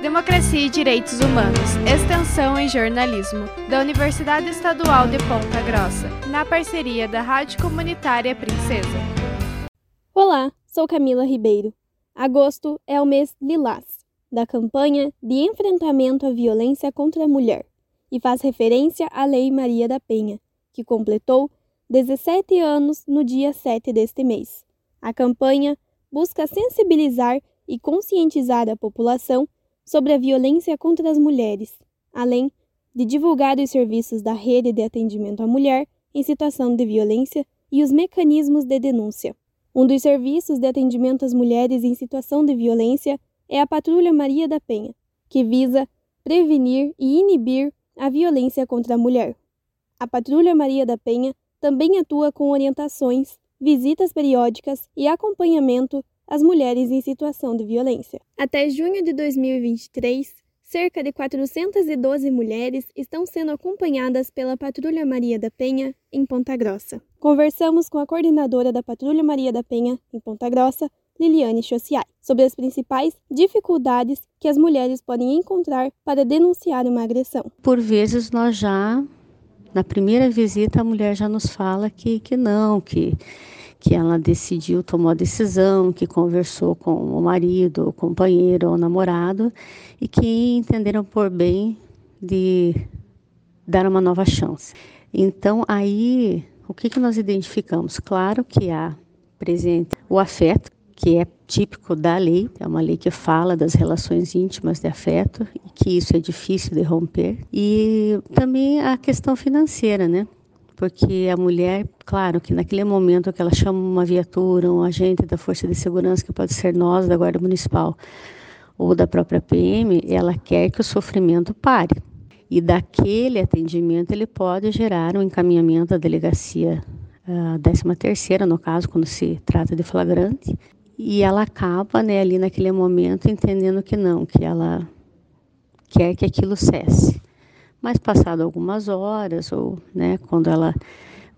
Democracia e Direitos Humanos, Extensão em Jornalismo, da Universidade Estadual de Ponta Grossa, na parceria da Rádio Comunitária Princesa. Olá, sou Camila Ribeiro. Agosto é o mês Lilás, da campanha de enfrentamento à violência contra a mulher, e faz referência à Lei Maria da Penha, que completou 17 anos no dia 7 deste mês. A campanha busca sensibilizar e conscientizar a população sobre a violência contra as mulheres, além de divulgar os serviços da rede de atendimento à mulher em situação de violência e os mecanismos de denúncia. Um dos serviços de atendimento às mulheres em situação de violência é a Patrulha Maria da Penha, que visa prevenir e inibir a violência contra a mulher. A Patrulha Maria da Penha também atua com orientações, visitas periódicas e acompanhamento as mulheres em situação de violência. Até junho de 2023, cerca de 412 mulheres estão sendo acompanhadas pela Patrulha Maria da Penha em Ponta Grossa. Conversamos com a coordenadora da Patrulha Maria da Penha em Ponta Grossa, Liliane Chociai, sobre as principais dificuldades que as mulheres podem encontrar para denunciar uma agressão. Por vezes nós já na primeira visita a mulher já nos fala que que não, que que ela decidiu, tomou a decisão, que conversou com o marido, o companheiro ou namorado e que entenderam por bem de dar uma nova chance. Então, aí, o que, que nós identificamos? Claro que há presente o afeto, que é típico da lei, é uma lei que fala das relações íntimas de afeto e que isso é difícil de romper. E também a questão financeira, né? Porque a mulher, claro, que naquele momento que ela chama uma viatura, um agente da Força de Segurança, que pode ser nós, da Guarda Municipal, ou da própria PM, ela quer que o sofrimento pare. E daquele atendimento ele pode gerar um encaminhamento à delegacia a 13 terceira, no caso, quando se trata de flagrante, e ela acaba, né, ali naquele momento entendendo que não, que ela quer que aquilo cesse. Mas passado algumas horas ou, né, quando ela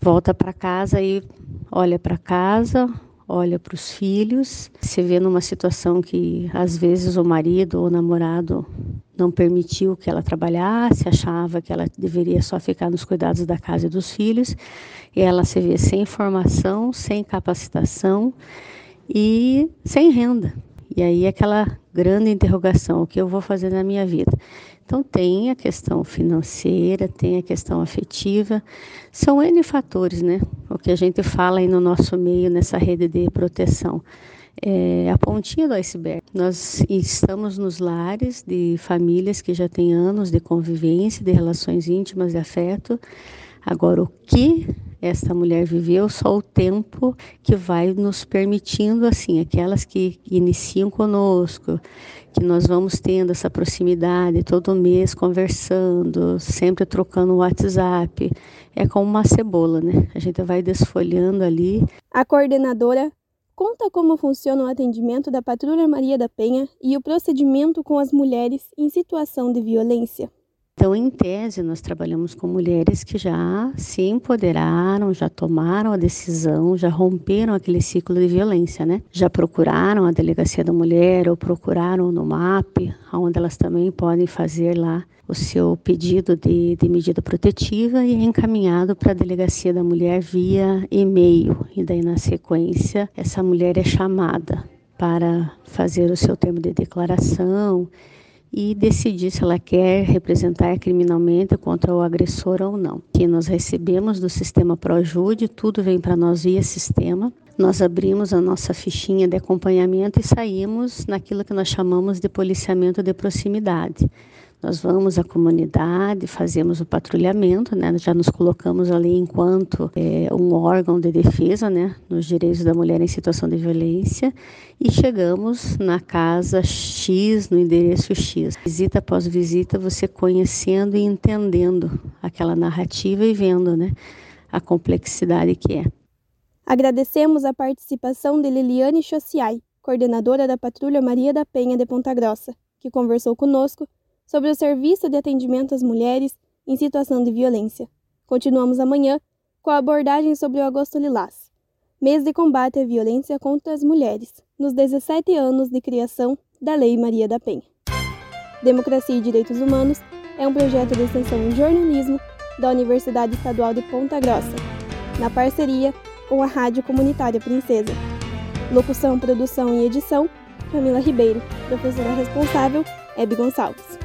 volta para casa e olha para casa, olha para os filhos, se vê numa situação que às vezes o marido ou o namorado não permitiu que ela trabalhasse, achava que ela deveria só ficar nos cuidados da casa e dos filhos, e ela se vê sem formação, sem capacitação e sem renda. E aí aquela grande interrogação, o que eu vou fazer na minha vida? Então tem a questão financeira, tem a questão afetiva, são N fatores, né? O que a gente fala aí no nosso meio, nessa rede de proteção. É a pontinha do iceberg. Nós estamos nos lares de famílias que já têm anos de convivência, de relações íntimas, de afeto. Agora, o que esta mulher viveu, só o tempo que vai nos permitindo, assim, aquelas que iniciam conosco, que nós vamos tendo essa proximidade todo mês conversando, sempre trocando o WhatsApp. É como uma cebola, né? A gente vai desfolhando ali. A coordenadora conta como funciona o atendimento da Patrulha Maria da Penha e o procedimento com as mulheres em situação de violência. Então, em tese, nós trabalhamos com mulheres que já se empoderaram, já tomaram a decisão, já romperam aquele ciclo de violência, né? Já procuraram a delegacia da mulher ou procuraram no MAP, onde elas também podem fazer lá o seu pedido de, de medida protetiva e é encaminhado para a delegacia da mulher via e-mail. E daí, na sequência, essa mulher é chamada para fazer o seu termo de declaração e decidir se ela quer representar criminalmente contra o agressor ou não. Que nós recebemos do sistema Projude, tudo vem para nós via sistema. Nós abrimos a nossa fichinha de acompanhamento e saímos naquilo que nós chamamos de policiamento de proximidade. Nós vamos à comunidade, fazemos o patrulhamento, né? Já nos colocamos ali enquanto é, um órgão de defesa, né? Nos direitos da mulher em situação de violência e chegamos na casa X, no endereço X. Visita após visita, você conhecendo e entendendo aquela narrativa e vendo, né? A complexidade que é. Agradecemos a participação de Liliane Chociai, coordenadora da Patrulha Maria da Penha de Ponta Grossa, que conversou conosco sobre o serviço de atendimento às mulheres em situação de violência. Continuamos amanhã com a abordagem sobre o Agosto Lilás, mês de combate à violência contra as mulheres, nos 17 anos de criação da Lei Maria da Penha. Democracia e Direitos Humanos é um projeto de extensão em jornalismo da Universidade Estadual de Ponta Grossa, na parceria com a Rádio Comunitária Princesa. Locução, produção e edição: Camila Ribeiro. Professora responsável: Hebe Gonçalves.